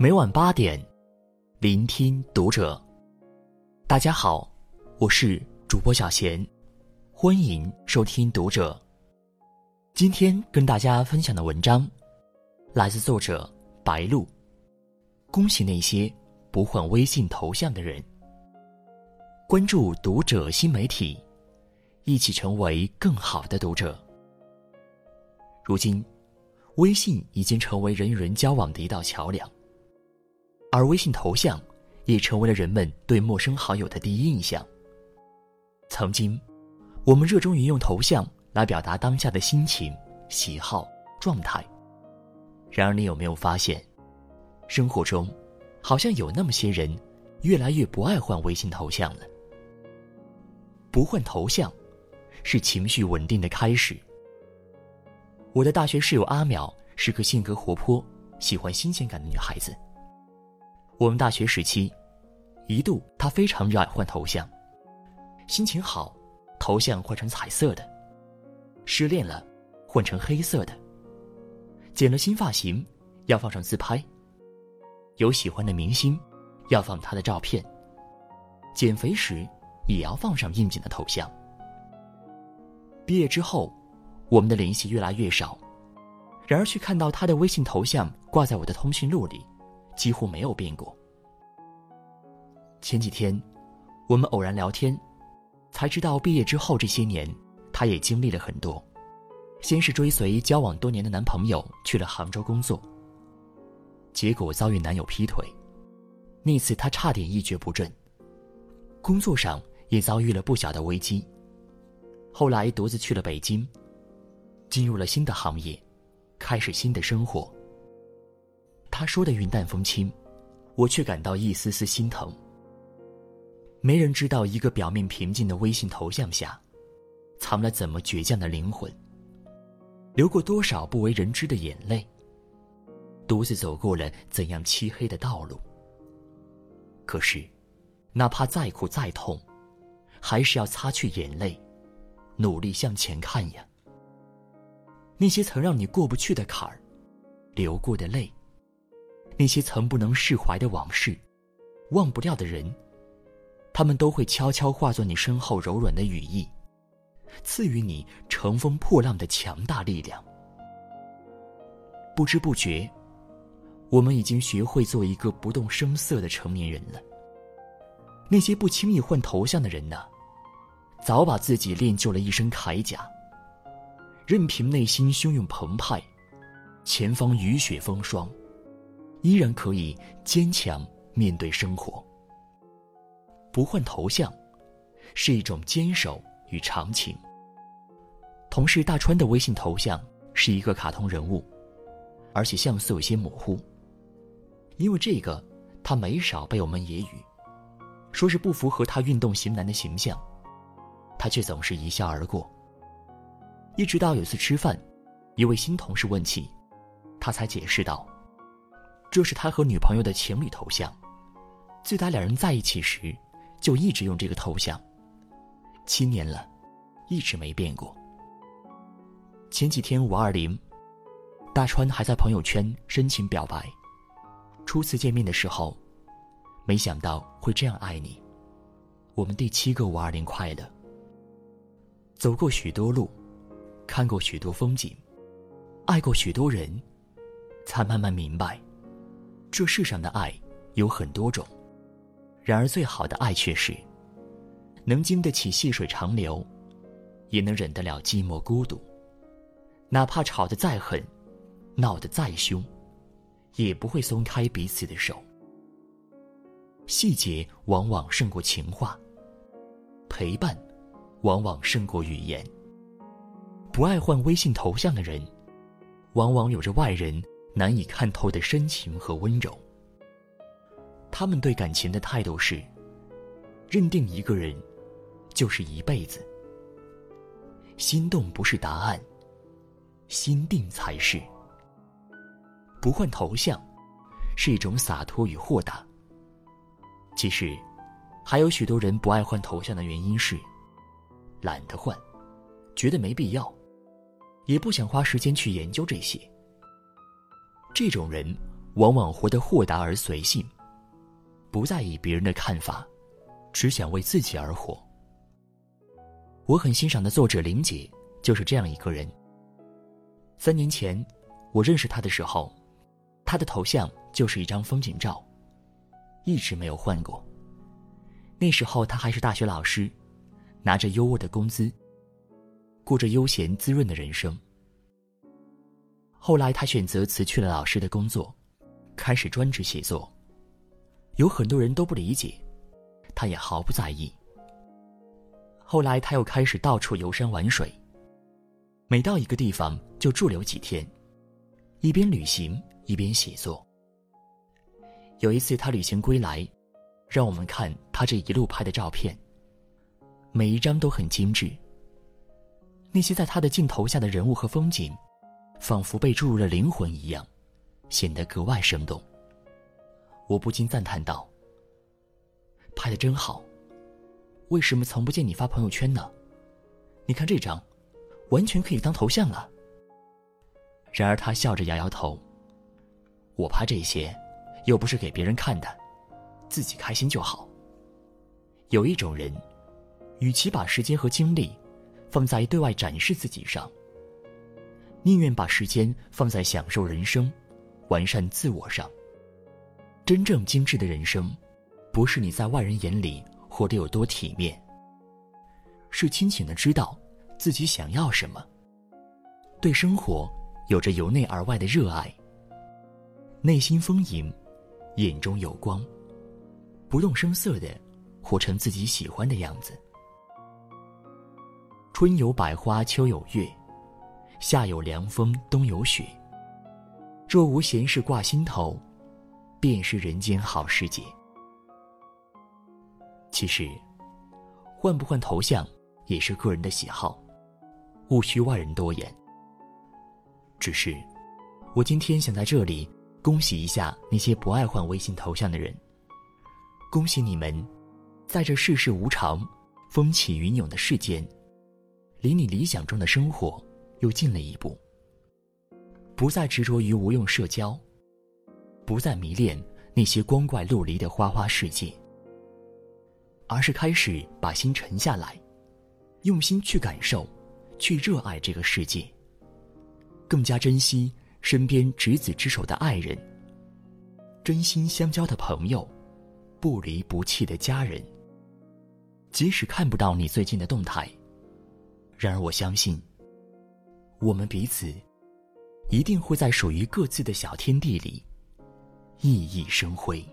每晚八点，聆听读者。大家好，我是主播小贤，欢迎收听读者。今天跟大家分享的文章，来自作者白露。恭喜那些不换微信头像的人。关注读者新媒体，一起成为更好的读者。如今，微信已经成为人与人交往的一道桥梁。而微信头像，也成为了人们对陌生好友的第一印象。曾经，我们热衷于用头像来表达当下的心情、喜好、状态。然而，你有没有发现，生活中，好像有那么些人，越来越不爱换微信头像了。不换头像，是情绪稳定的开始。我的大学室友阿淼是个性格活泼、喜欢新鲜感的女孩子。我们大学时期，一度他非常热爱换头像。心情好，头像换成彩色的；失恋了，换成黑色的；剪了新发型，要放上自拍；有喜欢的明星，要放他的照片；减肥时，也要放上应景的头像。毕业之后，我们的联系越来越少，然而却看到他的微信头像挂在我的通讯录里。几乎没有变过。前几天，我们偶然聊天，才知道毕业之后这些年，她也经历了很多。先是追随交往多年的男朋友去了杭州工作，结果遭遇男友劈腿，那次她差点一蹶不振。工作上也遭遇了不小的危机，后来独自去了北京，进入了新的行业，开始新的生活。他说的云淡风轻，我却感到一丝丝心疼。没人知道一个表面平静的微信头像下，藏了怎么倔强的灵魂。流过多少不为人知的眼泪，独自走过了怎样漆黑的道路。可是，哪怕再苦再痛，还是要擦去眼泪，努力向前看呀。那些曾让你过不去的坎儿，流过的泪。那些曾不能释怀的往事，忘不掉的人，他们都会悄悄化作你身后柔软的羽翼，赐予你乘风破浪的强大力量。不知不觉，我们已经学会做一个不动声色的成年人了。那些不轻易换头像的人呢，早把自己练就了一身铠甲，任凭内心汹涌澎湃，前方雨雪风霜。依然可以坚强面对生活。不换头像，是一种坚守与长情。同事大川的微信头像是一个卡通人物，而且像素有些模糊。因为这个，他没少被我们揶揄，说是不符合他运动型男的形象，他却总是一笑而过。一直到有次吃饭，一位新同事问起，他才解释道。这是他和女朋友的情侣头像，自打两人在一起时，就一直用这个头像。七年了，一直没变过。前几天五二零，大川还在朋友圈深情表白，初次见面的时候，没想到会这样爱你。我们第七个五二零快乐。走过许多路，看过许多风景，爱过许多人，才慢慢明白。这世上的爱有很多种，然而最好的爱却是能经得起细水长流，也能忍得了寂寞孤独。哪怕吵得再狠，闹得再凶，也不会松开彼此的手。细节往往胜过情话，陪伴往往胜过语言。不爱换微信头像的人，往往有着外人。难以看透的深情和温柔。他们对感情的态度是：认定一个人，就是一辈子。心动不是答案，心定才是。不换头像，是一种洒脱与豁达。其实，还有许多人不爱换头像的原因是：懒得换，觉得没必要，也不想花时间去研究这些。这种人往往活得豁达而随性，不在意别人的看法，只想为自己而活。我很欣赏的作者林姐就是这样一个人。三年前，我认识她的时候，她的头像就是一张风景照，一直没有换过。那时候她还是大学老师，拿着优渥的工资，过着悠闲滋润的人生。后来他选择辞去了老师的工作，开始专职写作。有很多人都不理解，他也毫不在意。后来他又开始到处游山玩水。每到一个地方就驻留几天，一边旅行一边写作。有一次他旅行归来，让我们看他这一路拍的照片，每一张都很精致。那些在他的镜头下的人物和风景，仿佛被注入了灵魂一样，显得格外生动。我不禁赞叹道：“拍的真好，为什么从不见你发朋友圈呢？你看这张。”完全可以当头像了。然而他笑着摇摇头。我拍这些，又不是给别人看的，自己开心就好。有一种人，与其把时间和精力放在对外展示自己上，宁愿把时间放在享受人生、完善自我上。真正精致的人生，不是你在外人眼里活得有多体面，是清醒的知道。自己想要什么？对生活有着由内而外的热爱，内心丰盈，眼中有光，不动声色的活成自己喜欢的样子。春有百花，秋有月，夏有凉风，冬有雪。若无闲事挂心头，便是人间好时节。其实，换不换头像也是个人的喜好。勿需外人多言。只是，我今天想在这里恭喜一下那些不爱换微信头像的人。恭喜你们，在这世事无常、风起云涌的世间，离你理想中的生活又近了一步。不再执着于无用社交，不再迷恋那些光怪陆离的花花世界，而是开始把心沉下来，用心去感受。去热爱这个世界，更加珍惜身边执子之手的爱人，真心相交的朋友，不离不弃的家人。即使看不到你最近的动态，然而我相信，我们彼此一定会在属于各自的小天地里熠熠生辉。